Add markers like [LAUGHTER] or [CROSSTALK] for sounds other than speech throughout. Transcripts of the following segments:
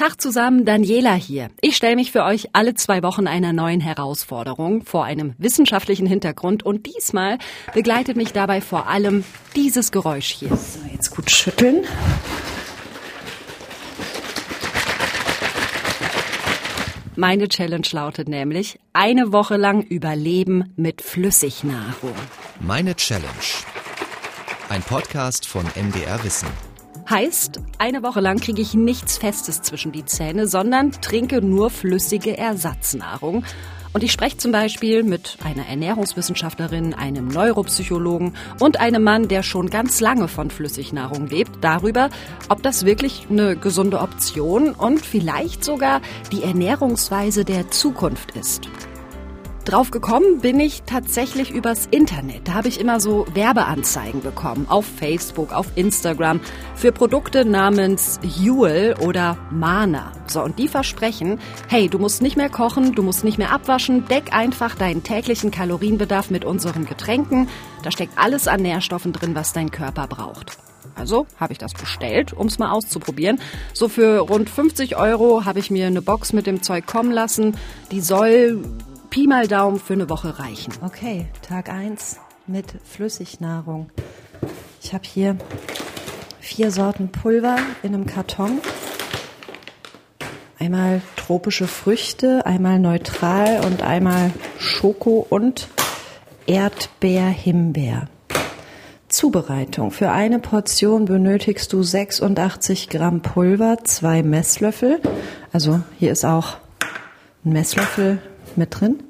Tag zusammen, Daniela hier. Ich stelle mich für euch alle zwei Wochen einer neuen Herausforderung vor einem wissenschaftlichen Hintergrund und diesmal begleitet mich dabei vor allem dieses Geräusch hier. So, jetzt gut schütteln. Meine Challenge lautet nämlich eine Woche lang Überleben mit Flüssignahrung. Meine Challenge. Ein Podcast von MDR Wissen. Heißt, eine Woche lang kriege ich nichts Festes zwischen die Zähne, sondern trinke nur flüssige Ersatznahrung. Und ich spreche zum Beispiel mit einer Ernährungswissenschaftlerin, einem Neuropsychologen und einem Mann, der schon ganz lange von Flüssignahrung lebt, darüber, ob das wirklich eine gesunde Option und vielleicht sogar die Ernährungsweise der Zukunft ist. Drauf gekommen bin ich tatsächlich übers Internet. Da habe ich immer so Werbeanzeigen bekommen. Auf Facebook, auf Instagram. Für Produkte namens Huel oder Mana. So, und die versprechen, hey, du musst nicht mehr kochen, du musst nicht mehr abwaschen. Deck einfach deinen täglichen Kalorienbedarf mit unseren Getränken. Da steckt alles an Nährstoffen drin, was dein Körper braucht. Also habe ich das bestellt, um es mal auszuprobieren. So für rund 50 Euro habe ich mir eine Box mit dem Zeug kommen lassen. Die soll Pi mal Daumen für eine Woche reichen. Okay, Tag 1 mit Flüssignahrung. Ich habe hier vier Sorten Pulver in einem Karton. Einmal tropische Früchte, einmal neutral und einmal Schoko und Erdbeer-Himbeer. Zubereitung. Für eine Portion benötigst du 86 Gramm Pulver, zwei Messlöffel. Also hier ist auch ein Messlöffel mit drin.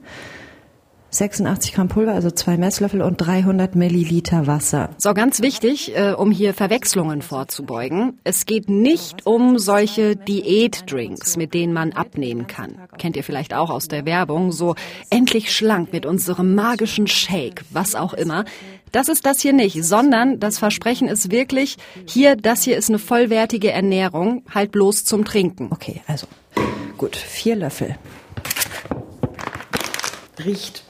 86 Gramm Pulver, also zwei Messlöffel und 300 Milliliter Wasser. So, ganz wichtig, äh, um hier Verwechslungen vorzubeugen. Es geht nicht um solche Diätdrinks, mit denen man abnehmen kann. Kennt ihr vielleicht auch aus der Werbung. So endlich schlank mit unserem magischen Shake, was auch immer. Das ist das hier nicht, sondern das Versprechen ist wirklich, hier, das hier ist eine vollwertige Ernährung, halt bloß zum Trinken. Okay, also gut, vier Löffel riecht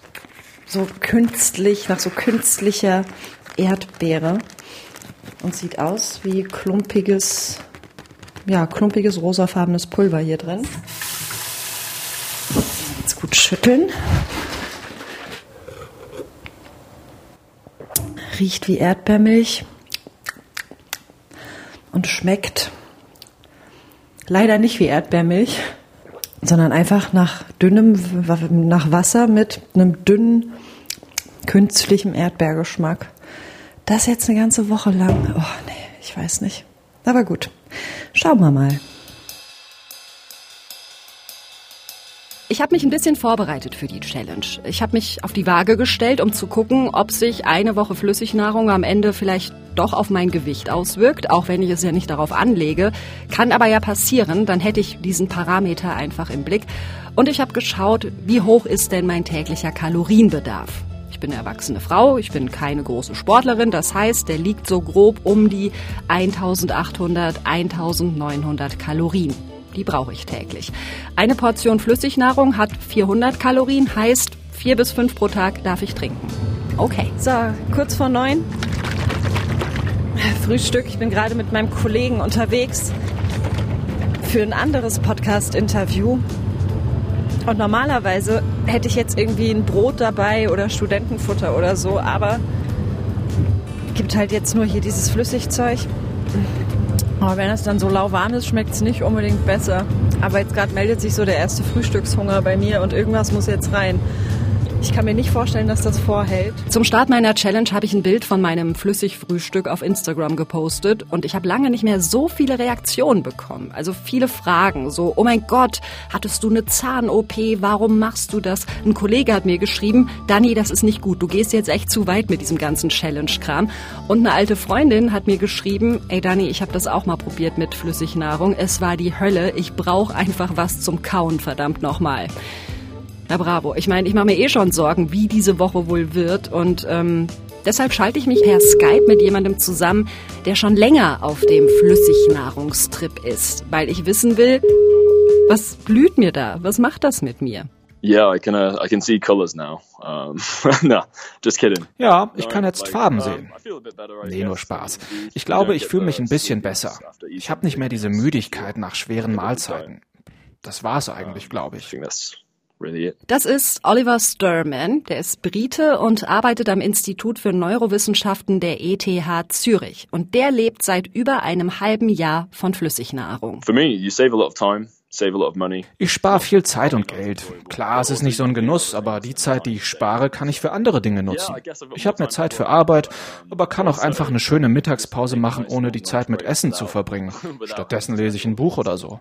so künstlich, nach so künstlicher Erdbeere und sieht aus wie klumpiges, ja, klumpiges rosafarbenes Pulver hier drin. Jetzt gut schütteln. Riecht wie Erdbeermilch und schmeckt leider nicht wie Erdbeermilch sondern einfach nach dünnem, nach Wasser mit einem dünnen, künstlichen Erdbeergeschmack. Das jetzt eine ganze Woche lang. Oh, nee, ich weiß nicht. Aber gut. Schauen wir mal. Ich habe mich ein bisschen vorbereitet für die Challenge. Ich habe mich auf die Waage gestellt, um zu gucken, ob sich eine Woche Flüssignahrung am Ende vielleicht doch auf mein Gewicht auswirkt, auch wenn ich es ja nicht darauf anlege. Kann aber ja passieren, dann hätte ich diesen Parameter einfach im Blick. Und ich habe geschaut, wie hoch ist denn mein täglicher Kalorienbedarf. Ich bin eine erwachsene Frau, ich bin keine große Sportlerin, das heißt, der liegt so grob um die 1800, 1900 Kalorien. Die brauche ich täglich. Eine Portion Flüssignahrung hat 400 Kalorien, heißt vier bis fünf pro Tag darf ich trinken. Okay. So, kurz vor neun. Frühstück. Ich bin gerade mit meinem Kollegen unterwegs für ein anderes Podcast-Interview. Und normalerweise hätte ich jetzt irgendwie ein Brot dabei oder Studentenfutter oder so, aber gibt halt jetzt nur hier dieses Flüssigzeug. Aber wenn es dann so lauwarm ist, schmeckt es nicht unbedingt besser. Aber jetzt gerade meldet sich so der erste Frühstückshunger bei mir und irgendwas muss jetzt rein. Ich kann mir nicht vorstellen, dass das vorhält. Zum Start meiner Challenge habe ich ein Bild von meinem Flüssigfrühstück auf Instagram gepostet und ich habe lange nicht mehr so viele Reaktionen bekommen. Also viele Fragen, so, oh mein Gott, hattest du eine Zahn-OP, warum machst du das? Ein Kollege hat mir geschrieben, Dani, das ist nicht gut, du gehst jetzt echt zu weit mit diesem ganzen Challenge-Kram. Und eine alte Freundin hat mir geschrieben, ey Dani, ich habe das auch mal probiert mit Flüssignahrung, es war die Hölle, ich brauche einfach was zum Kauen, verdammt nochmal. Na bravo. Ich meine, ich mache mir eh schon Sorgen, wie diese Woche wohl wird. Und ähm, deshalb schalte ich mich per Skype mit jemandem zusammen, der schon länger auf dem Flüssignahrungstrip ist, weil ich wissen will, was blüht mir da? Was macht das mit mir? Yeah, I can uh, I can see colors now. Um, [LAUGHS] no, just kidding. Ja, ich kann jetzt Farben sehen. Nee, nur Spaß. Ich glaube, ich fühle mich ein bisschen besser. Ich habe nicht mehr diese Müdigkeit nach schweren Mahlzeiten. Das war's eigentlich, glaube ich. Das ist Oliver Sturman, der ist Brite und arbeitet am Institut für Neurowissenschaften der ETH Zürich. Und der lebt seit über einem halben Jahr von Flüssignahrung. For me, you save a lot of time. Ich spare viel Zeit und Geld. Klar, es ist nicht so ein Genuss, aber die Zeit, die ich spare, kann ich für andere Dinge nutzen. Ich habe mehr Zeit für Arbeit, aber kann auch einfach eine schöne Mittagspause machen, ohne die Zeit mit Essen zu verbringen. [LAUGHS] Stattdessen lese ich ein Buch oder so.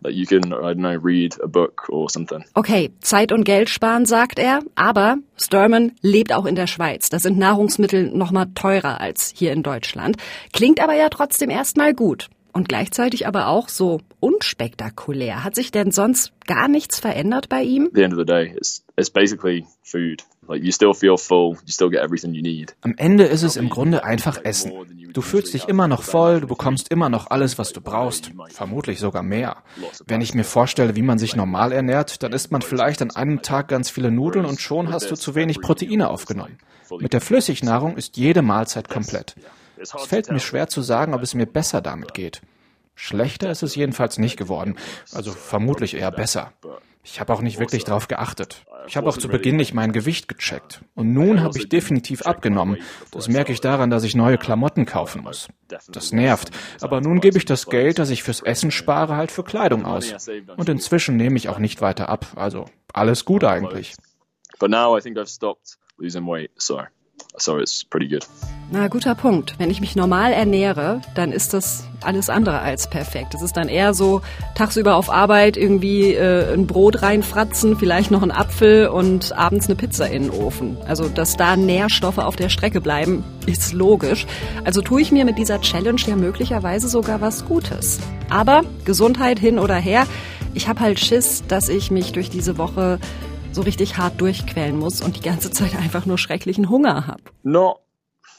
Okay, Zeit und Geld sparen, sagt er, aber Sturman lebt auch in der Schweiz. Da sind Nahrungsmittel noch mal teurer als hier in Deutschland. Klingt aber ja trotzdem erstmal gut und gleichzeitig aber auch so unspektakulär. Hat sich denn sonst gar nichts verändert bei ihm? The end of the day, it's, it's basically food. Like you still feel full, you still get everything you need. Am Ende ist es im Grunde einfach Essen. Du fühlst dich immer noch voll, du bekommst immer noch alles, was du brauchst, vermutlich sogar mehr. Wenn ich mir vorstelle, wie man sich normal ernährt, dann isst man vielleicht an einem Tag ganz viele Nudeln und schon hast du zu wenig Proteine aufgenommen. Mit der Flüssignahrung ist jede Mahlzeit komplett. Es fällt mir schwer zu sagen, ob es mir besser damit geht. Schlechter ist es jedenfalls nicht geworden, also vermutlich eher besser. Ich habe auch nicht wirklich darauf geachtet. Ich habe auch zu Beginn nicht mein Gewicht gecheckt. Und nun habe ich definitiv abgenommen. Das merke ich daran, dass ich neue Klamotten kaufen muss. Das nervt. Aber nun gebe ich das Geld, das ich fürs Essen spare, halt für Kleidung aus. Und inzwischen nehme ich auch nicht weiter ab. Also alles gut eigentlich. But now I think I've stopped losing weight, so so it's pretty good. Na, guter Punkt. Wenn ich mich normal ernähre, dann ist das alles andere als perfekt. Es ist dann eher so tagsüber auf Arbeit irgendwie äh, ein Brot reinfratzen, vielleicht noch ein Apfel und abends eine Pizza in den Ofen. Also, dass da Nährstoffe auf der Strecke bleiben, ist logisch. Also tue ich mir mit dieser Challenge ja möglicherweise sogar was Gutes. Aber Gesundheit hin oder her, ich habe halt Schiss, dass ich mich durch diese Woche so richtig hart durchquälen muss und die ganze Zeit einfach nur schrecklichen Hunger habe. No.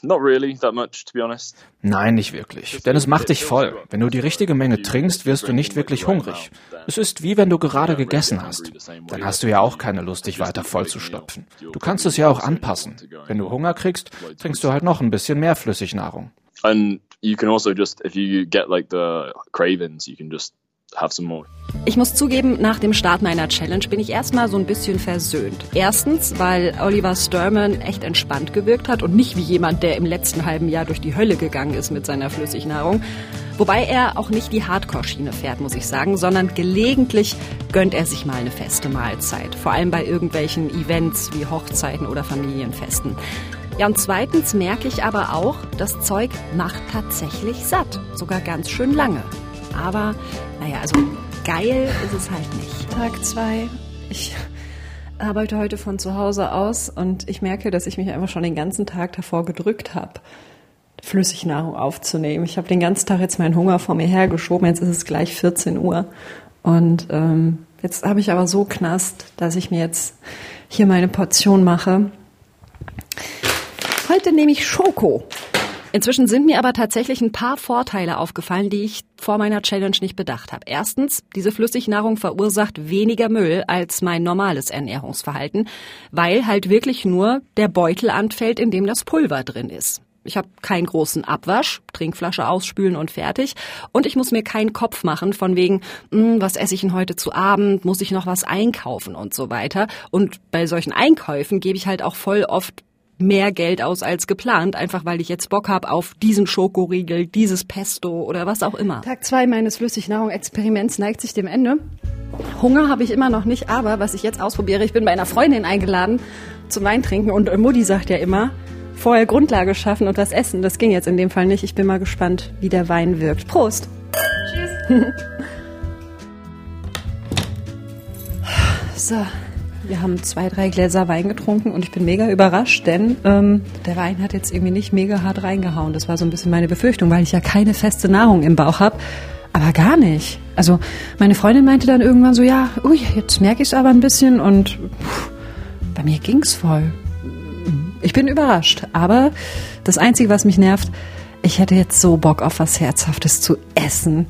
Not really that much, to be honest. Nein, nicht wirklich. Denn es macht dich voll. Wenn du die richtige Menge trinkst, wirst du nicht wirklich hungrig. Es ist wie wenn du gerade gegessen hast. Dann hast du ja auch keine Lust, dich weiter voll zu stopfen. Du kannst es ja auch anpassen. Wenn du Hunger kriegst, trinkst du halt noch ein bisschen mehr Flüssignahrung. And you can also just, if you get like the cravings, you can just have some more. Ich muss zugeben, nach dem Start meiner Challenge bin ich erstmal so ein bisschen versöhnt. Erstens, weil Oliver Sturman echt entspannt gewirkt hat und nicht wie jemand, der im letzten halben Jahr durch die Hölle gegangen ist mit seiner Flüssignahrung. Wobei er auch nicht die Hardcore-Schiene fährt, muss ich sagen, sondern gelegentlich gönnt er sich mal eine feste Mahlzeit. Vor allem bei irgendwelchen Events wie Hochzeiten oder Familienfesten. Ja, und zweitens merke ich aber auch, das Zeug macht tatsächlich satt. Sogar ganz schön lange. Aber naja, also geil ist es halt nicht. Tag zwei. Ich arbeite heute von zu Hause aus und ich merke, dass ich mich einfach schon den ganzen Tag davor gedrückt habe, Flüssignahrung aufzunehmen. Ich habe den ganzen Tag jetzt meinen Hunger vor mir hergeschoben. Jetzt ist es gleich 14 Uhr. Und ähm, jetzt habe ich aber so Knast, dass ich mir jetzt hier meine Portion mache. Heute nehme ich Schoko. Inzwischen sind mir aber tatsächlich ein paar Vorteile aufgefallen, die ich vor meiner Challenge nicht bedacht habe. Erstens, diese Flüssignahrung verursacht weniger Müll als mein normales Ernährungsverhalten, weil halt wirklich nur der Beutel anfällt, in dem das Pulver drin ist. Ich habe keinen großen Abwasch, Trinkflasche ausspülen und fertig. Und ich muss mir keinen Kopf machen von wegen, hm, was esse ich denn heute zu Abend, muss ich noch was einkaufen und so weiter. Und bei solchen Einkäufen gebe ich halt auch voll oft mehr Geld aus als geplant, einfach weil ich jetzt Bock habe auf diesen Schokoriegel, dieses Pesto oder was auch immer. Tag zwei meines Flüssignahrung-Experiments neigt sich dem Ende. Hunger habe ich immer noch nicht, aber was ich jetzt ausprobiere, ich bin bei einer Freundin eingeladen zum Weintrinken und Mutti sagt ja immer, vorher Grundlage schaffen und was essen. Das ging jetzt in dem Fall nicht. Ich bin mal gespannt, wie der Wein wirkt. Prost! Tschüss! [LAUGHS] so. Wir haben zwei, drei Gläser Wein getrunken und ich bin mega überrascht, denn ähm, der Wein hat jetzt irgendwie nicht mega hart reingehauen. Das war so ein bisschen meine Befürchtung, weil ich ja keine feste Nahrung im Bauch habe. Aber gar nicht. Also meine Freundin meinte dann irgendwann so, ja, ui, jetzt merke ich es aber ein bisschen und pff, bei mir ging's voll. Ich bin überrascht. Aber das Einzige, was mich nervt, ich hätte jetzt so Bock auf was Herzhaftes zu essen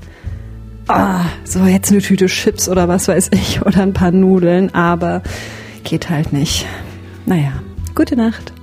ah, so jetzt eine Tüte Chips oder was weiß ich oder ein paar Nudeln, aber geht halt nicht. Naja, gute Nacht.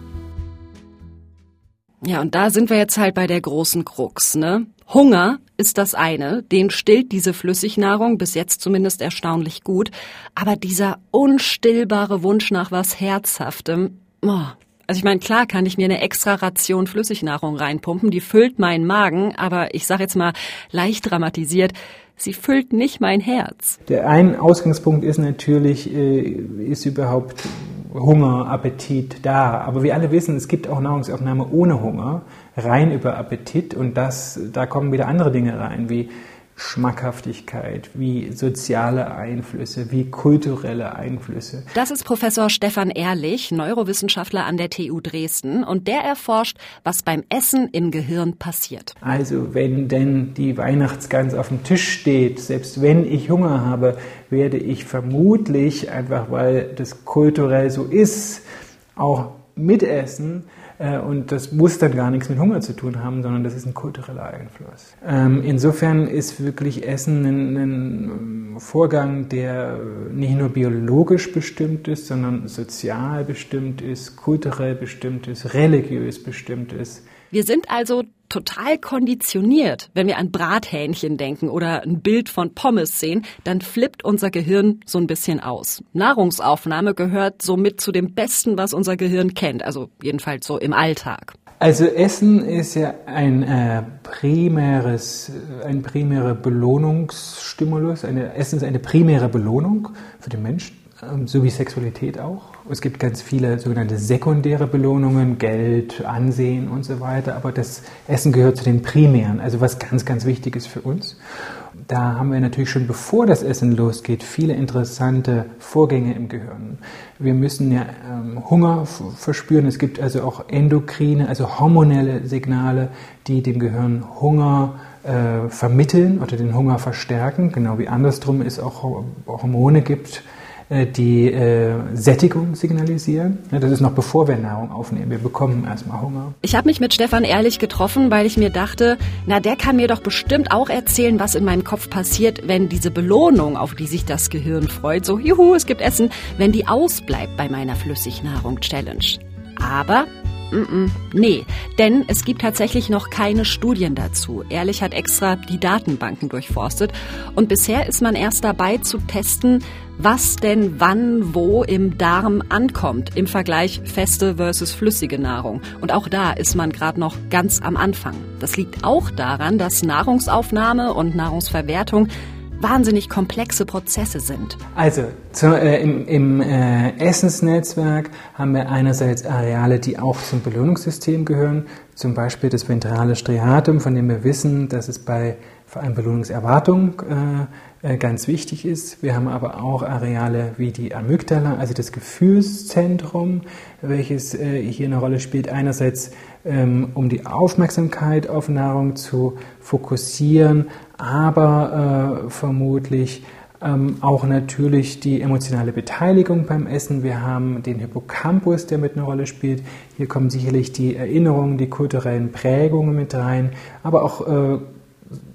Ja, und da sind wir jetzt halt bei der großen Krux, ne? Hunger ist das eine, den stillt diese Flüssignahrung bis jetzt zumindest erstaunlich gut, aber dieser unstillbare Wunsch nach was Herzhaftem, oh, also ich meine, klar kann ich mir eine extra Ration Flüssignahrung reinpumpen, die füllt meinen Magen, aber ich sage jetzt mal leicht dramatisiert, sie füllt nicht mein Herz. Der ein Ausgangspunkt ist natürlich, äh, ist überhaupt Hunger, Appetit da. Aber wir alle wissen, es gibt auch Nahrungsaufnahme ohne Hunger, rein über Appetit und das, da kommen wieder andere Dinge rein, wie Schmackhaftigkeit, wie soziale Einflüsse, wie kulturelle Einflüsse. Das ist Professor Stefan Ehrlich, Neurowissenschaftler an der TU Dresden, und der erforscht, was beim Essen im Gehirn passiert. Also wenn denn die Weihnachtsgans auf dem Tisch steht, selbst wenn ich Hunger habe, werde ich vermutlich, einfach weil das kulturell so ist, auch mitessen und das muss dann gar nichts mit Hunger zu tun haben, sondern das ist ein kultureller Einfluss. Ähm, insofern ist wirklich Essen ein Vorgang, der nicht nur biologisch bestimmt ist, sondern sozial bestimmt ist, kulturell bestimmt ist, religiös bestimmt ist. Wir sind also total konditioniert. Wenn wir an Brathähnchen denken oder ein Bild von Pommes sehen, dann flippt unser Gehirn so ein bisschen aus. Nahrungsaufnahme gehört somit zu dem Besten, was unser Gehirn kennt, also jedenfalls so im Alltag. Also Essen ist ja ein äh, primäres, ein primärer Belohnungsstimulus. Eine, Essen ist eine primäre Belohnung für den Menschen, äh, so wie Sexualität auch. Es gibt ganz viele sogenannte sekundäre Belohnungen, Geld, Ansehen und so weiter, aber das Essen gehört zu den primären, also was ganz, ganz wichtig ist für uns. Da haben wir natürlich schon bevor das Essen losgeht viele interessante Vorgänge im Gehirn. Wir müssen ja ähm, Hunger verspüren. Es gibt also auch endokrine, also hormonelle Signale, die dem Gehirn Hunger äh, vermitteln oder den Hunger verstärken, genau wie andersrum es auch Hormone gibt, die äh, Sättigung signalisieren. Das ist noch bevor wir Nahrung aufnehmen. Wir bekommen erstmal Hunger. Ich habe mich mit Stefan ehrlich getroffen, weil ich mir dachte, na, der kann mir doch bestimmt auch erzählen, was in meinem Kopf passiert, wenn diese Belohnung, auf die sich das Gehirn freut, so juhu, es gibt Essen, wenn die ausbleibt bei meiner Flüssignahrung-Challenge. Aber nee, denn es gibt tatsächlich noch keine Studien dazu. Ehrlich hat extra die Datenbanken durchforstet und bisher ist man erst dabei zu testen, was denn wann wo im Darm ankommt im Vergleich feste versus flüssige Nahrung. Und auch da ist man gerade noch ganz am Anfang. Das liegt auch daran, dass Nahrungsaufnahme und Nahrungsverwertung wahnsinnig komplexe Prozesse sind. Also zu, äh, im, im äh, Essensnetzwerk haben wir einerseits Areale, die auch zum Belohnungssystem gehören, zum Beispiel das ventrale Striatum, von dem wir wissen, dass es bei vor allem Belohnungserwartung äh, ganz wichtig ist. Wir haben aber auch Areale wie die Amygdala, also das Gefühlszentrum, welches äh, hier eine Rolle spielt. Einerseits ähm, um die Aufmerksamkeit auf Nahrung zu fokussieren, aber äh, vermutlich ähm, auch natürlich die emotionale Beteiligung beim Essen. Wir haben den Hippocampus, der mit einer Rolle spielt. Hier kommen sicherlich die Erinnerungen, die kulturellen Prägungen mit rein, aber auch äh,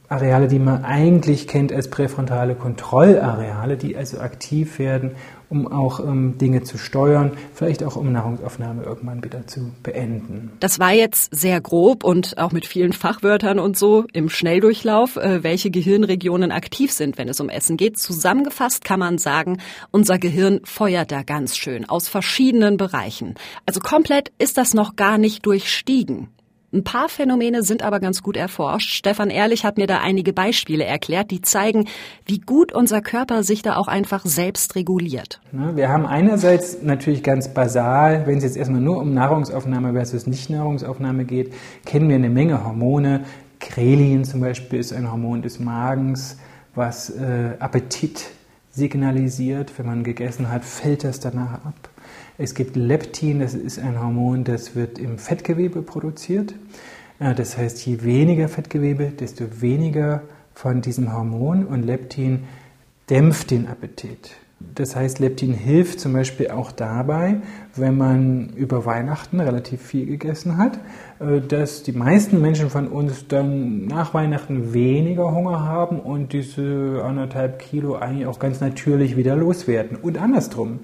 Areale, die man eigentlich kennt als präfrontale Kontrollareale, die also aktiv werden, um auch ähm, Dinge zu steuern, vielleicht auch um Nahrungsaufnahme irgendwann wieder zu beenden. Das war jetzt sehr grob und auch mit vielen Fachwörtern und so im Schnelldurchlauf, äh, welche Gehirnregionen aktiv sind, wenn es um Essen geht. Zusammengefasst kann man sagen, unser Gehirn feuert da ganz schön aus verschiedenen Bereichen. Also komplett ist das noch gar nicht durchstiegen. Ein paar Phänomene sind aber ganz gut erforscht. Stefan Ehrlich hat mir da einige Beispiele erklärt, die zeigen, wie gut unser Körper sich da auch einfach selbst reguliert. Wir haben einerseits natürlich ganz basal, wenn es jetzt erstmal nur um Nahrungsaufnahme versus Nicht-Nahrungsaufnahme geht, kennen wir eine Menge Hormone. Krelin zum Beispiel ist ein Hormon des Magens, was äh, Appetit signalisiert. Wenn man gegessen hat, fällt das danach ab. Es gibt Leptin, das ist ein Hormon, das wird im Fettgewebe produziert. Äh, das heißt, je weniger Fettgewebe, desto weniger von diesem Hormon und Leptin dämpft den Appetit. Das heißt, Leptin hilft zum Beispiel auch dabei, wenn man über Weihnachten relativ viel gegessen hat, äh, dass die meisten Menschen von uns dann nach Weihnachten weniger Hunger haben und diese anderthalb Kilo eigentlich auch ganz natürlich wieder loswerden. Und andersrum,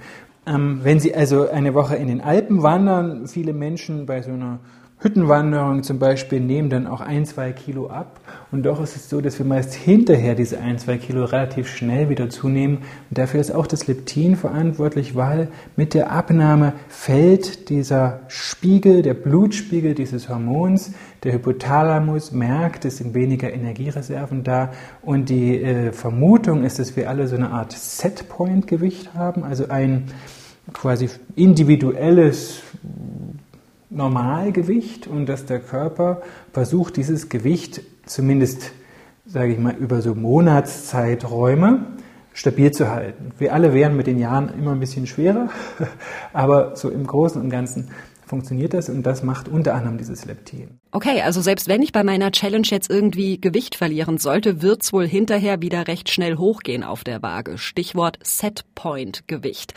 Ähm, wenn Sie also eine Woche in den Alpen wandern, viele Menschen bei so einer Hüttenwanderung zum Beispiel nehmen dann auch ein, zwei Kilo ab. Und doch ist es so, dass wir meist hinterher diese ein, zwei Kilo relativ schnell wieder zunehmen. Und dafür ist auch das Leptin verantwortlich, weil mit der Abnahme fällt dieser Spiegel, der Blutspiegel dieses Hormons. Der Hypothalamus merkt, es sind weniger Energiereserven da. Und die äh, Vermutung ist, dass wir alle so eine Art Setpoint-Gewicht haben, also ein quasi individuelles Normalgewicht und dass der Körper versucht, dieses Gewicht zumindest, sage ich mal, über so Monatszeiträume stabil zu halten. Wir alle werden mit den Jahren immer ein bisschen schwerer, [LAUGHS] aber so im Großen und Ganzen funktioniert das und das macht unter anderem dieses Leptin. Okay, also selbst wenn ich bei meiner Challenge jetzt irgendwie Gewicht verlieren sollte, wird's wohl hinterher wieder recht schnell hochgehen auf der Waage. Stichwort Setpoint Gewicht.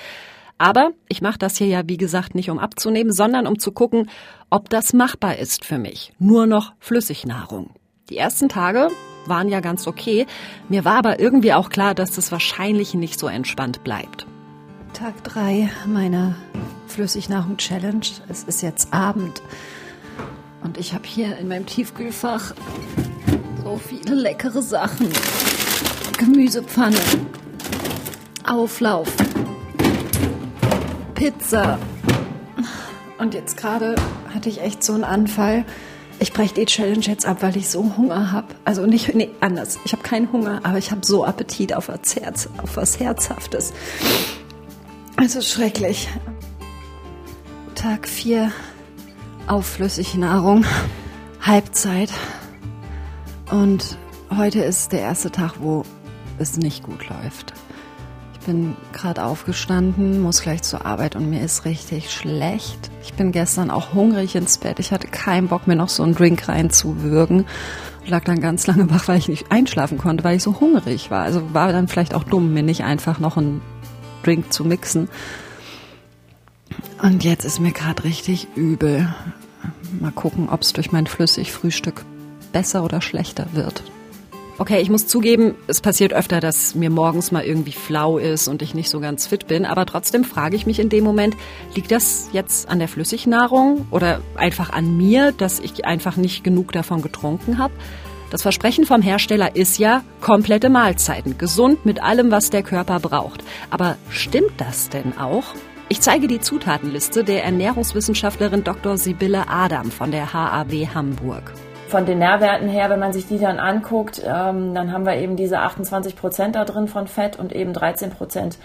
Aber ich mache das hier ja, wie gesagt, nicht um abzunehmen, sondern um zu gucken, ob das machbar ist für mich. Nur noch Flüssignahrung. Die ersten Tage waren ja ganz okay. Mir war aber irgendwie auch klar, dass das wahrscheinlich nicht so entspannt bleibt. Tag drei meiner Flüssignahrung-Challenge. Es ist jetzt Abend. Und ich habe hier in meinem Tiefkühlfach so viele leckere Sachen. Gemüsepfanne, Auflauf, Pizza. Und jetzt gerade hatte ich echt so einen Anfall. Ich breche die Challenge jetzt ab, weil ich so Hunger habe. Also nicht, nee, anders. Ich habe keinen Hunger, aber ich habe so Appetit auf was, Herz, auf was Herzhaftes. Also schrecklich. Tag 4 auf Flüssignahrung. Halbzeit. Und heute ist der erste Tag, wo es nicht gut läuft bin gerade aufgestanden, muss gleich zur Arbeit und mir ist richtig schlecht. Ich bin gestern auch hungrig ins Bett. Ich hatte keinen Bock, mir noch so einen Drink reinzuwürgen. Lag dann ganz lange [LAUGHS] wach, weil ich nicht einschlafen konnte, weil ich so hungrig war. Also war dann vielleicht auch dumm, mir nicht einfach noch einen Drink zu mixen. Und jetzt ist mir gerade richtig übel. Mal gucken, ob es durch mein Flüssigfrühstück besser oder schlechter wird. Okay, ich muss zugeben, es passiert öfter, dass mir morgens mal irgendwie flau ist und ich nicht so ganz fit bin, aber trotzdem frage ich mich in dem Moment, liegt das jetzt an der Flüssignahrung oder einfach an mir, dass ich einfach nicht genug davon getrunken habe? Das Versprechen vom Hersteller ist ja komplette Mahlzeiten, gesund mit allem, was der Körper braucht. Aber stimmt das denn auch? Ich zeige die Zutatenliste der Ernährungswissenschaftlerin Dr. Sibylle Adam von der HAW Hamburg von den Nährwerten her, wenn man sich die dann anguckt, ähm, dann haben wir eben diese 28 Prozent da drin von Fett und eben 13 Prozent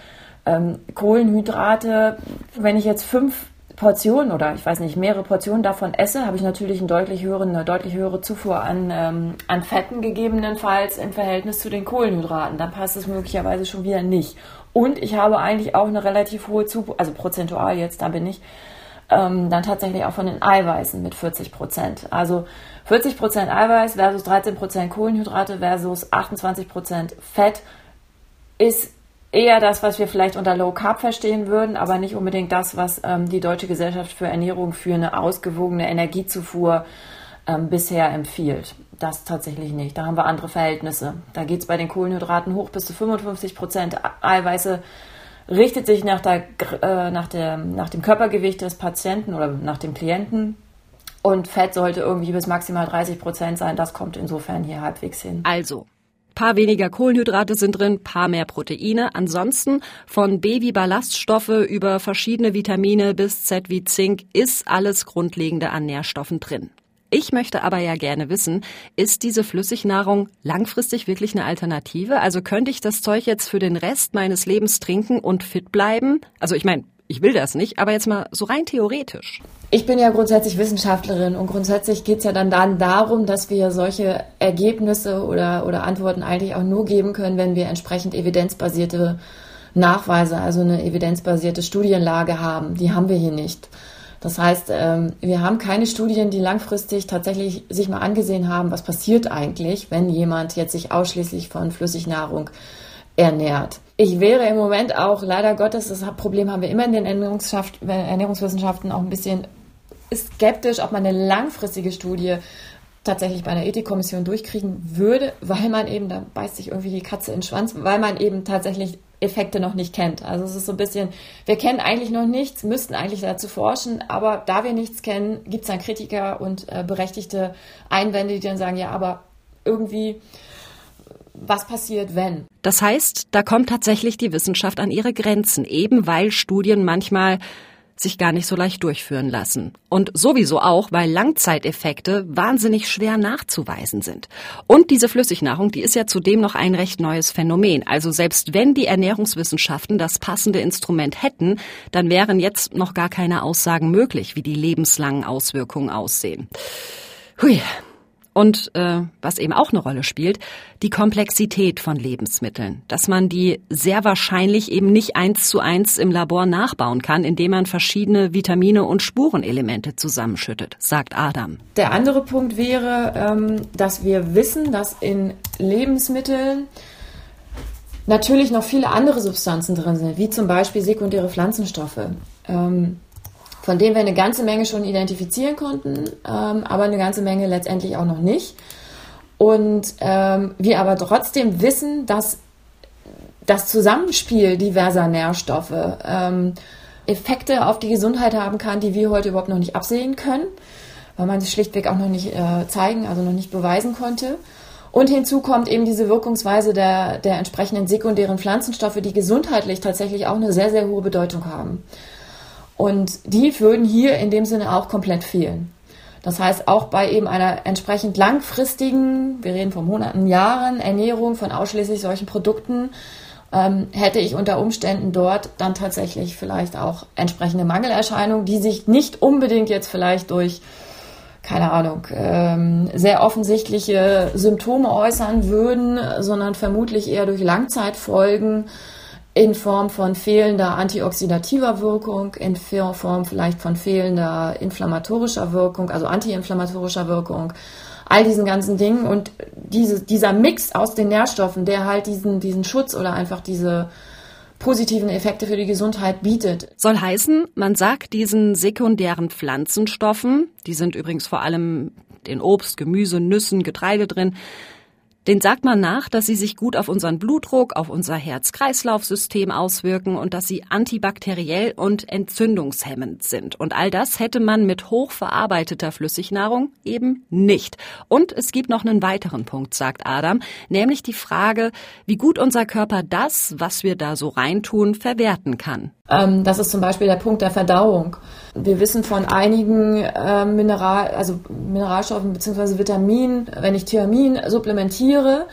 ähm, Kohlenhydrate. Wenn ich jetzt fünf Portionen oder ich weiß nicht, mehrere Portionen davon esse, habe ich natürlich einen deutlich höheren, eine deutlich höhere Zufuhr an, ähm, an Fetten gegebenenfalls im Verhältnis zu den Kohlenhydraten. Dann passt es möglicherweise schon wieder nicht. Und ich habe eigentlich auch eine relativ hohe Zufuhr, also prozentual jetzt, da bin ich, ähm, dann tatsächlich auch von den Eiweißen mit 40 Prozent. Also 40 Prozent Eiweiß versus 13 Prozent Kohlenhydrate versus 28 Prozent Fett ist eher das, was wir vielleicht unter Low Carb verstehen würden, aber nicht unbedingt das, was ähm, die Deutsche Gesellschaft für Ernährung für eine ausgewogene Energiezufuhr ähm, bisher empfiehlt. Das tatsächlich nicht. Da haben wir andere Verhältnisse. Da geht es bei den Kohlenhydraten hoch bis zu 55 Prozent Eiweiße richtet sich nach, der, äh, nach, der, nach dem Körpergewicht des Patienten oder nach dem Klienten. Und Fett sollte irgendwie bis maximal 30 Prozent sein. Das kommt insofern hier halbwegs hin. Also, paar weniger Kohlenhydrate sind drin, paar mehr Proteine. Ansonsten von B wie Ballaststoffe über verschiedene Vitamine bis Z wie Zink ist alles Grundlegende an Nährstoffen drin. Ich möchte aber ja gerne wissen, ist diese Flüssignahrung langfristig wirklich eine Alternative? Also könnte ich das Zeug jetzt für den Rest meines Lebens trinken und fit bleiben? Also ich meine, ich will das nicht, aber jetzt mal so rein theoretisch. Ich bin ja grundsätzlich Wissenschaftlerin und grundsätzlich geht es ja dann, dann darum, dass wir solche Ergebnisse oder, oder Antworten eigentlich auch nur geben können, wenn wir entsprechend evidenzbasierte Nachweise, also eine evidenzbasierte Studienlage haben. Die haben wir hier nicht. Das heißt, ähm, wir haben keine Studien, die langfristig tatsächlich sich mal angesehen haben, was passiert eigentlich, wenn jemand jetzt sich ausschließlich von Flüssignahrung ernährt. Ich wäre im Moment auch, leider Gottes, das Problem haben wir immer in den Ernährungswissenschaften auch ein bisschen skeptisch, ob man eine langfristige Studie tatsächlich bei einer Ethikkommission durchkriegen würde, weil man eben, da beißt sich irgendwie die Katze in den Schwanz, weil man eben tatsächlich Effekte noch nicht kennt. Also es ist so ein bisschen, wir kennen eigentlich noch nichts, müssten eigentlich dazu forschen, aber da wir nichts kennen, gibt es dann Kritiker und äh, berechtigte Einwände, die dann sagen, ja, aber irgendwie, was passiert, wenn? Das heißt, da kommt tatsächlich die Wissenschaft an ihre Grenzen, eben weil Studien manchmal sich gar nicht so leicht durchführen lassen. Und sowieso auch, weil Langzeiteffekte wahnsinnig schwer nachzuweisen sind. Und diese Flüssignahrung, die ist ja zudem noch ein recht neues Phänomen. Also selbst wenn die Ernährungswissenschaften das passende Instrument hätten, dann wären jetzt noch gar keine Aussagen möglich, wie die lebenslangen Auswirkungen aussehen. Hui, und äh, was eben auch eine Rolle spielt, die Komplexität von Lebensmitteln. Dass man die sehr wahrscheinlich eben nicht eins zu eins im Labor nachbauen kann, indem man verschiedene Vitamine und Spurenelemente zusammenschüttet, sagt Adam. Der andere Punkt wäre, ähm, dass wir wissen, dass in Lebensmitteln natürlich noch viele andere Substanzen drin sind, wie zum Beispiel sekundäre Pflanzenstoffe. Ähm, von denen wir eine ganze Menge schon identifizieren konnten, ähm, aber eine ganze Menge letztendlich auch noch nicht. Und ähm, wir aber trotzdem wissen, dass das Zusammenspiel diverser Nährstoffe ähm, Effekte auf die Gesundheit haben kann, die wir heute überhaupt noch nicht absehen können, weil man sie schlichtweg auch noch nicht äh, zeigen, also noch nicht beweisen konnte. Und hinzu kommt eben diese Wirkungsweise der, der entsprechenden sekundären Pflanzenstoffe, die gesundheitlich tatsächlich auch eine sehr, sehr hohe Bedeutung haben. Und die würden hier in dem Sinne auch komplett fehlen. Das heißt, auch bei eben einer entsprechend langfristigen, wir reden von Monaten, Jahren Ernährung von ausschließlich solchen Produkten, ähm, hätte ich unter Umständen dort dann tatsächlich vielleicht auch entsprechende Mangelerscheinungen, die sich nicht unbedingt jetzt vielleicht durch, keine Ahnung, ähm, sehr offensichtliche Symptome äußern würden, sondern vermutlich eher durch Langzeitfolgen in Form von fehlender antioxidativer Wirkung, in Form vielleicht von fehlender inflammatorischer Wirkung, also antiinflammatorischer Wirkung, all diesen ganzen Dingen und diese, dieser Mix aus den Nährstoffen, der halt diesen, diesen Schutz oder einfach diese positiven Effekte für die Gesundheit bietet. Soll heißen, man sagt diesen sekundären Pflanzenstoffen, die sind übrigens vor allem in Obst, Gemüse, Nüssen, Getreide drin, den sagt man nach, dass sie sich gut auf unseren Blutdruck, auf unser Herz-Kreislauf-System auswirken und dass sie antibakteriell und entzündungshemmend sind. Und all das hätte man mit hochverarbeiteter Flüssignahrung eben nicht. Und es gibt noch einen weiteren Punkt, sagt Adam, nämlich die Frage, wie gut unser Körper das, was wir da so reintun, verwerten kann. Ähm, das ist zum Beispiel der Punkt der Verdauung. Wir wissen von einigen äh, Mineral, also Mineralstoffen bzw. Vitaminen, wenn ich Thiamin supplementiere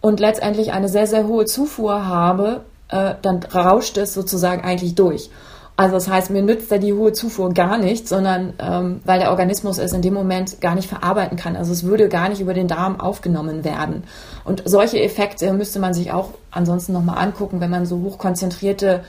und letztendlich eine sehr, sehr hohe Zufuhr habe, äh, dann rauscht es sozusagen eigentlich durch. Also das heißt, mir nützt da die hohe Zufuhr gar nicht, sondern ähm, weil der Organismus es in dem Moment gar nicht verarbeiten kann. Also es würde gar nicht über den Darm aufgenommen werden. Und solche Effekte müsste man sich auch ansonsten nochmal angucken, wenn man so hochkonzentrierte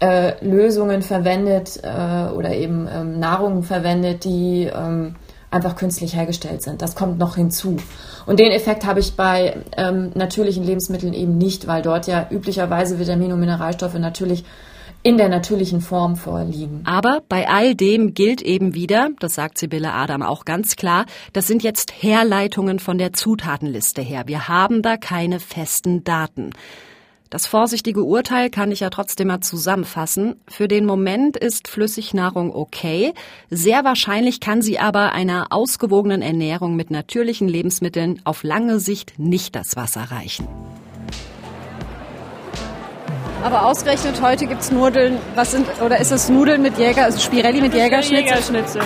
äh, Lösungen verwendet äh, oder eben ähm, Nahrungen verwendet, die ähm, einfach künstlich hergestellt sind. Das kommt noch hinzu. Und den Effekt habe ich bei ähm, natürlichen Lebensmitteln eben nicht, weil dort ja üblicherweise Vitamine und Mineralstoffe natürlich in der natürlichen Form vorliegen. Aber bei all dem gilt eben wieder, das sagt Sibylle Adam auch ganz klar, das sind jetzt Herleitungen von der Zutatenliste her. Wir haben da keine festen Daten. Das vorsichtige Urteil kann ich ja trotzdem mal zusammenfassen. Für den Moment ist Flüssignahrung okay. Sehr wahrscheinlich kann sie aber einer ausgewogenen Ernährung mit natürlichen Lebensmitteln auf lange Sicht nicht das Wasser reichen. Aber ausgerechnet heute gibt es Nudeln. Was sind, oder ist es Nudeln mit Jäger, also Spirelli mit Jägerschnitzel? Jägerschnitzel.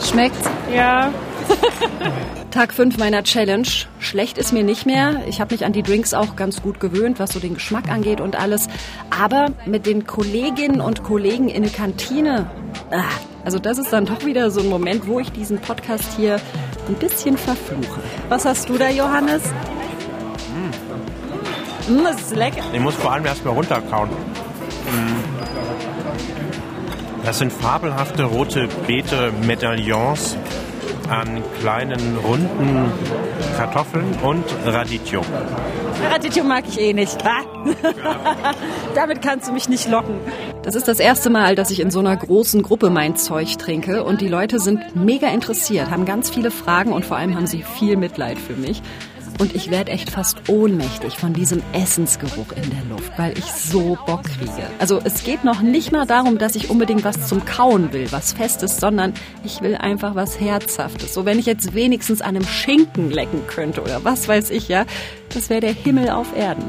Schmeckt's? Ja. [LAUGHS] Tag 5 meiner Challenge. Schlecht ist mir nicht mehr. Ich habe mich an die Drinks auch ganz gut gewöhnt, was so den Geschmack angeht und alles. Aber mit den Kolleginnen und Kollegen in der Kantine, ah, also das ist dann doch wieder so ein Moment, wo ich diesen Podcast hier ein bisschen verfluche. Was hast du da, Johannes? Mm. Mm, das ist lecker. Ich muss vor allem erstmal runterkauen. Mm. Das sind fabelhafte rote Beete-Medaillons an kleinen runden Kartoffeln und Radicchio. Radicchio mag ich eh nicht. [LAUGHS] Damit kannst du mich nicht locken. Das ist das erste Mal, dass ich in so einer großen Gruppe mein Zeug trinke und die Leute sind mega interessiert, haben ganz viele Fragen und vor allem haben sie viel Mitleid für mich. Und ich werde echt fast ohnmächtig von diesem Essensgeruch in der Luft, weil ich so Bock kriege. Also es geht noch nicht mal darum, dass ich unbedingt was zum Kauen will, was Festes, sondern ich will einfach was Herzhaftes. So wenn ich jetzt wenigstens an einem Schinken lecken könnte oder was weiß ich ja, das wäre der Himmel auf Erden.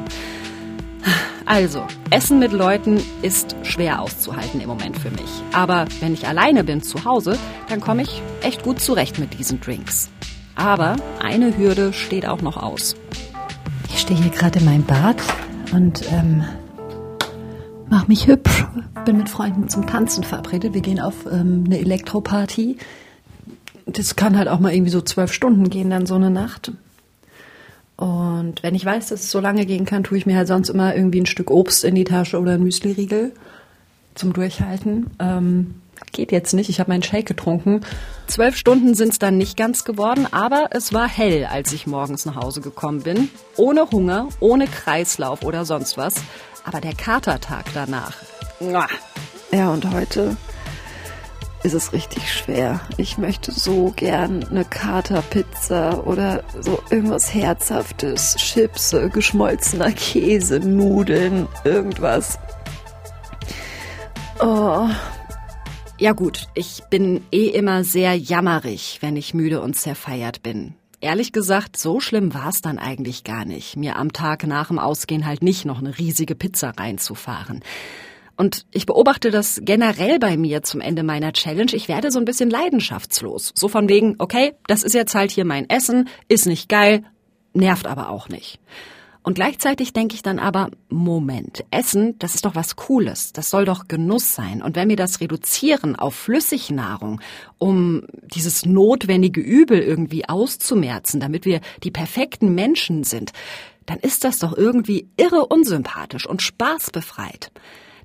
Also, Essen mit Leuten ist schwer auszuhalten im Moment für mich. Aber wenn ich alleine bin zu Hause, dann komme ich echt gut zurecht mit diesen Drinks. Aber eine Hürde steht auch noch aus. Ich stehe hier gerade in meinem Bad und ähm, mach mich hübsch. Bin mit Freunden zum Tanzen verabredet. Wir gehen auf ähm, eine Elektroparty. Das kann halt auch mal irgendwie so zwölf Stunden gehen, dann so eine Nacht. Und wenn ich weiß, dass es so lange gehen kann, tue ich mir halt sonst immer irgendwie ein Stück Obst in die Tasche oder ein Müsliriegel zum Durchhalten. Ähm, geht jetzt nicht, ich habe meinen Shake getrunken. Zwölf Stunden sind es dann nicht ganz geworden, aber es war hell, als ich morgens nach Hause gekommen bin. Ohne Hunger, ohne Kreislauf oder sonst was. Aber der Katertag danach. Ja, und heute ist es richtig schwer. Ich möchte so gern eine Katerpizza oder so irgendwas Herzhaftes, Chips, geschmolzener Käse, Nudeln, irgendwas. Oh. Ja gut, ich bin eh immer sehr jammerig, wenn ich müde und zerfeiert bin. Ehrlich gesagt, so schlimm war es dann eigentlich gar nicht, mir am Tag nach dem Ausgehen halt nicht noch eine riesige Pizza reinzufahren. Und ich beobachte das generell bei mir zum Ende meiner Challenge. Ich werde so ein bisschen leidenschaftslos. So von wegen, okay, das ist jetzt halt hier mein Essen, ist nicht geil, nervt aber auch nicht. Und gleichzeitig denke ich dann aber, Moment, Essen, das ist doch was Cooles, das soll doch Genuss sein. Und wenn wir das reduzieren auf Flüssignahrung, um dieses notwendige Übel irgendwie auszumerzen, damit wir die perfekten Menschen sind, dann ist das doch irgendwie irre unsympathisch und spaßbefreit.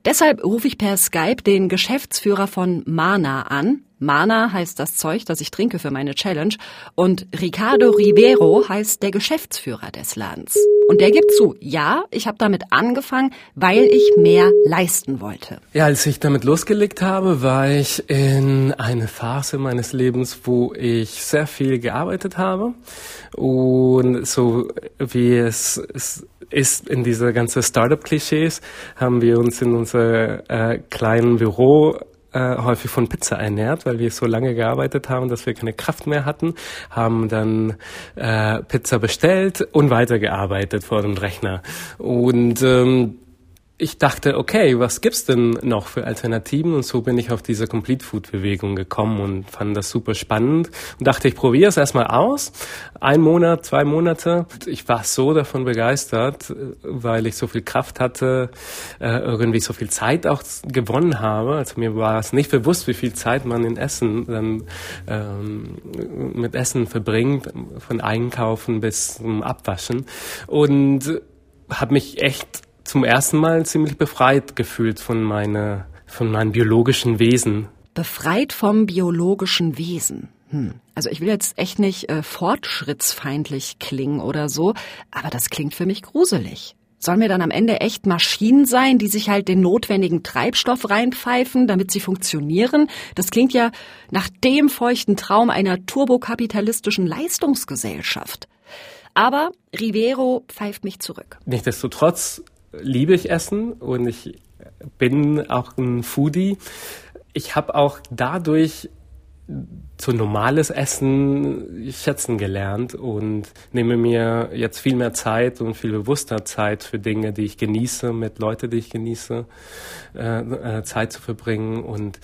Deshalb rufe ich per Skype den Geschäftsführer von Mana an. Mana heißt das Zeug, das ich trinke für meine Challenge. Und Ricardo Rivero heißt der Geschäftsführer des Ladens. Und der gibt zu, ja, ich habe damit angefangen, weil ich mehr leisten wollte. Ja, als ich damit losgelegt habe, war ich in eine Phase meines Lebens, wo ich sehr viel gearbeitet habe. Und so wie es, es ist in diese ganze Startup-Klischees, haben wir uns in unser äh, kleinen Büro äh, häufig von Pizza ernährt, weil wir so lange gearbeitet haben, dass wir keine Kraft mehr hatten, haben dann äh, Pizza bestellt und weitergearbeitet vor dem Rechner. Und ähm, ich dachte, okay, was gibt's denn noch für Alternativen? Und so bin ich auf diese Complete Food Bewegung gekommen und fand das super spannend und dachte, ich probiere es erstmal aus. Ein Monat, zwei Monate. Ich war so davon begeistert, weil ich so viel Kraft hatte, äh, irgendwie so viel Zeit auch gewonnen habe. Also mir war es nicht bewusst, wie viel Zeit man in Essen dann ähm, mit Essen verbringt, von Einkaufen bis zum Abwaschen. Und habe mich echt zum ersten Mal ziemlich befreit gefühlt von meiner, von meinem biologischen Wesen. Befreit vom biologischen Wesen. Hm. Also ich will jetzt echt nicht äh, fortschrittsfeindlich klingen oder so, aber das klingt für mich gruselig. Sollen wir dann am Ende echt Maschinen sein, die sich halt den notwendigen Treibstoff reinpfeifen, damit sie funktionieren? Das klingt ja nach dem feuchten Traum einer turbokapitalistischen Leistungsgesellschaft. Aber Rivero pfeift mich zurück. Nichtsdestotrotz liebe ich Essen und ich bin auch ein Foodie. Ich habe auch dadurch so normales Essen schätzen gelernt und nehme mir jetzt viel mehr Zeit und viel bewusster Zeit für Dinge, die ich genieße, mit Leuten, die ich genieße, äh, äh Zeit zu verbringen und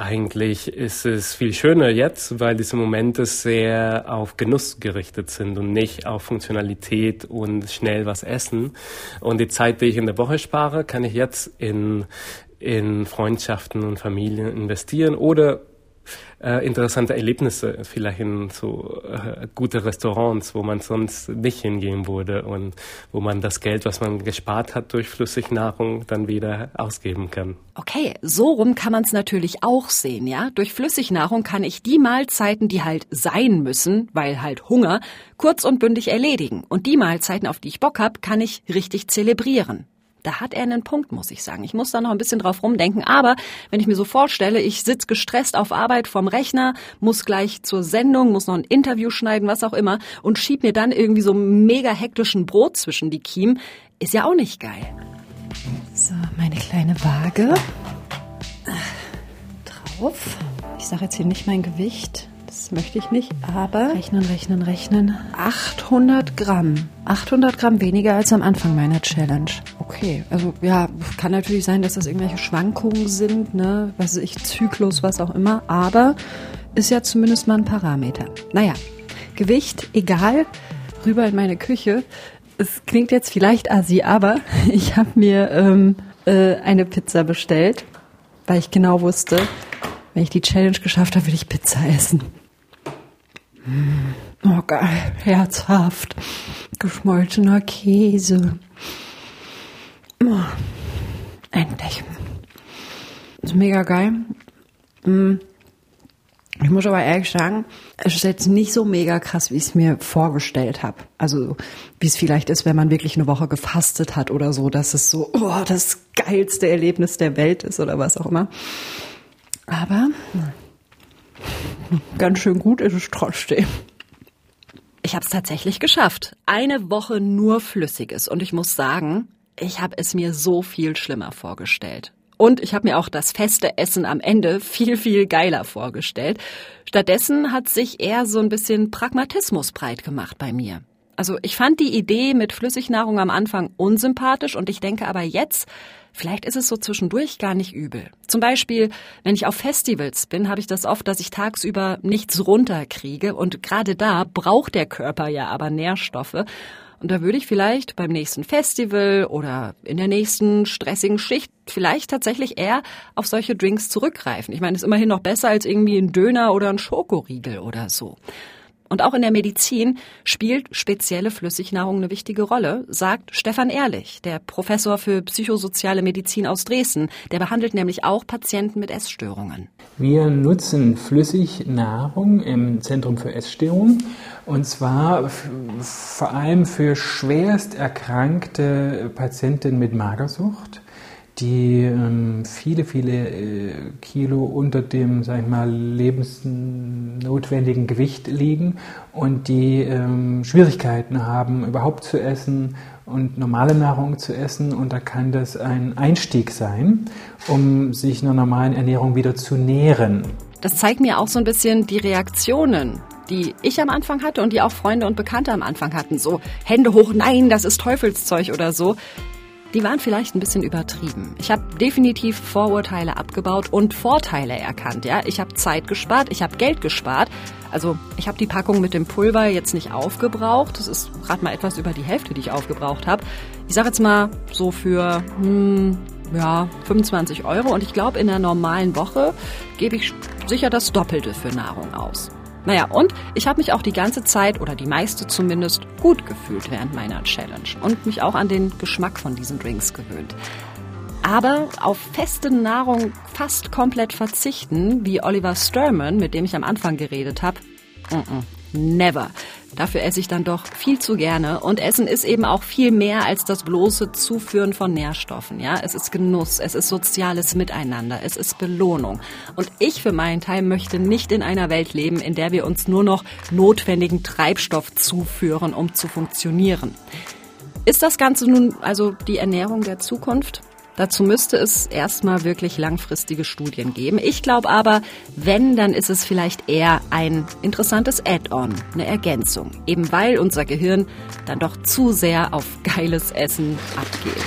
eigentlich ist es viel schöner jetzt, weil diese Momente sehr auf Genuss gerichtet sind und nicht auf Funktionalität und schnell was essen. Und die Zeit, die ich in der Woche spare, kann ich jetzt in, in Freundschaften und Familien investieren oder äh, interessante Erlebnisse, vielleicht in so äh, gute Restaurants, wo man sonst nicht hingehen würde und wo man das Geld, was man gespart hat durch Flüssignahrung, dann wieder ausgeben kann. Okay, so rum kann man es natürlich auch sehen, ja? Durch Flüssignahrung kann ich die Mahlzeiten, die halt sein müssen, weil halt Hunger, kurz und bündig erledigen. Und die Mahlzeiten, auf die ich Bock hab, kann ich richtig zelebrieren. Da hat er einen Punkt, muss ich sagen. Ich muss da noch ein bisschen drauf rumdenken. Aber wenn ich mir so vorstelle, ich sitze gestresst auf Arbeit vom Rechner, muss gleich zur Sendung, muss noch ein Interview schneiden, was auch immer, und schieb mir dann irgendwie so mega hektischen Brot zwischen die Kiemen, ist ja auch nicht geil. So, meine kleine Waage. Drauf. Ich sage jetzt hier nicht mein Gewicht. Das möchte ich nicht, aber rechnen, rechnen, rechnen. 800 Gramm. 800 Gramm weniger als am Anfang meiner Challenge. Okay, also ja, kann natürlich sein, dass das irgendwelche Schwankungen sind, ne, was weiß ich, Zyklus, was auch immer, aber ist ja zumindest mal ein Parameter. Naja, Gewicht, egal, rüber in meine Küche. Es klingt jetzt vielleicht assi, aber [LAUGHS] ich habe mir ähm, äh, eine Pizza bestellt, weil ich genau wusste, wenn ich die Challenge geschafft habe, will ich Pizza essen. Oh geil, herzhaft. Geschmolzener Käse. Oh, endlich. Ist mega geil. Mm. Ich muss aber ehrlich sagen, es ist jetzt nicht so mega krass, wie ich es mir vorgestellt habe. Also wie es vielleicht ist, wenn man wirklich eine Woche gefastet hat oder so, dass es so oh, das geilste Erlebnis der Welt ist oder was auch immer. Aber ganz schön gut ist es trotzdem. Ich habe es tatsächlich geschafft. Eine Woche nur Flüssiges. Und ich muss sagen, ich habe es mir so viel schlimmer vorgestellt. Und ich habe mir auch das feste Essen am Ende viel, viel geiler vorgestellt. Stattdessen hat sich eher so ein bisschen Pragmatismus breit gemacht bei mir. Also ich fand die Idee mit Flüssignahrung am Anfang unsympathisch und ich denke aber jetzt, Vielleicht ist es so zwischendurch gar nicht übel. Zum Beispiel, wenn ich auf Festivals bin, habe ich das oft, dass ich tagsüber nichts runterkriege und gerade da braucht der Körper ja aber Nährstoffe. Und da würde ich vielleicht beim nächsten Festival oder in der nächsten stressigen Schicht vielleicht tatsächlich eher auf solche Drinks zurückgreifen. Ich meine, es ist immerhin noch besser als irgendwie ein Döner oder ein Schokoriegel oder so. Und auch in der Medizin spielt spezielle Flüssignahrung eine wichtige Rolle, sagt Stefan Ehrlich, der Professor für psychosoziale Medizin aus Dresden. Der behandelt nämlich auch Patienten mit Essstörungen. Wir nutzen Flüssignahrung im Zentrum für Essstörungen und zwar vor allem für schwerst erkrankte Patienten mit Magersucht die ähm, viele, viele äh, Kilo unter dem, sag ich mal, lebensnotwendigen Gewicht liegen und die ähm, Schwierigkeiten haben, überhaupt zu essen und normale Nahrung zu essen. Und da kann das ein Einstieg sein, um sich einer normalen Ernährung wieder zu nähren. Das zeigt mir auch so ein bisschen die Reaktionen die ich am Anfang hatte und die auch Freunde und Bekannte am Anfang hatten. So Hände hoch, nein, das ist Teufelszeug oder so die waren vielleicht ein bisschen übertrieben. Ich habe definitiv Vorurteile abgebaut und Vorteile erkannt. Ja, ich habe Zeit gespart, ich habe Geld gespart. Also ich habe die Packung mit dem Pulver jetzt nicht aufgebraucht. Das ist gerade mal etwas über die Hälfte, die ich aufgebraucht habe. Ich sage jetzt mal so für hm, ja 25 Euro und ich glaube in einer normalen Woche gebe ich sicher das Doppelte für Nahrung aus. Naja, und ich habe mich auch die ganze Zeit oder die meiste zumindest gut gefühlt während meiner Challenge und mich auch an den Geschmack von diesen Drinks gewöhnt. Aber auf feste Nahrung fast komplett verzichten, wie Oliver Sturman, mit dem ich am Anfang geredet habe, never. Dafür esse ich dann doch viel zu gerne. Und Essen ist eben auch viel mehr als das bloße Zuführen von Nährstoffen. Ja, es ist Genuss, es ist soziales Miteinander, es ist Belohnung. Und ich für meinen Teil möchte nicht in einer Welt leben, in der wir uns nur noch notwendigen Treibstoff zuführen, um zu funktionieren. Ist das Ganze nun also die Ernährung der Zukunft? Dazu müsste es erstmal wirklich langfristige Studien geben. Ich glaube aber, wenn, dann ist es vielleicht eher ein interessantes Add-on, eine Ergänzung, eben weil unser Gehirn dann doch zu sehr auf geiles Essen abgeht.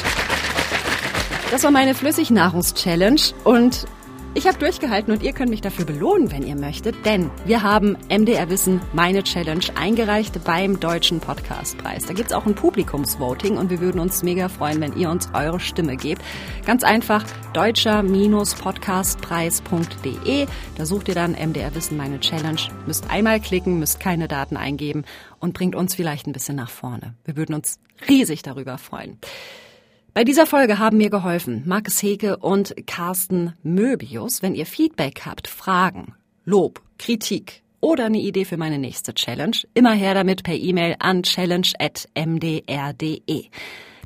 Das war meine Flüssignahrungs-Challenge und ich habe durchgehalten und ihr könnt mich dafür belohnen, wenn ihr möchtet, denn wir haben MDR Wissen meine Challenge eingereicht beim Deutschen Podcastpreis. Da gibt's auch ein Publikumsvoting und wir würden uns mega freuen, wenn ihr uns eure Stimme gebt. Ganz einfach deutscher-podcastpreis.de. Da sucht ihr dann MDR Wissen meine Challenge. Müsst einmal klicken, müsst keine Daten eingeben und bringt uns vielleicht ein bisschen nach vorne. Wir würden uns riesig darüber freuen. Bei dieser Folge haben mir geholfen Markus Heke und Carsten Möbius. Wenn ihr Feedback habt, Fragen, Lob, Kritik oder eine Idee für meine nächste Challenge, immer her damit per E-Mail an challenge.mdr.de.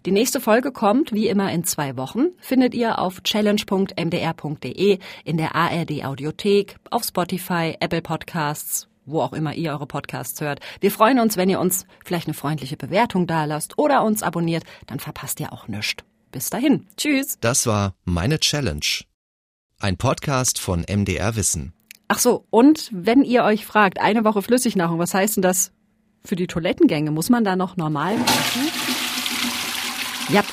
Die nächste Folge kommt, wie immer, in zwei Wochen. Findet ihr auf challenge.mdr.de, in der ARD Audiothek, auf Spotify, Apple Podcasts, wo auch immer ihr eure Podcasts hört. Wir freuen uns, wenn ihr uns vielleicht eine freundliche Bewertung dalasst oder uns abonniert, dann verpasst ihr auch nichts. Bis dahin. Tschüss. Das war Meine Challenge. Ein Podcast von MDR Wissen. Ach so, und wenn ihr euch fragt, eine Woche Flüssignahrung, was heißt denn das für die Toilettengänge? Muss man da noch normal machen? Ja,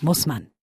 muss man.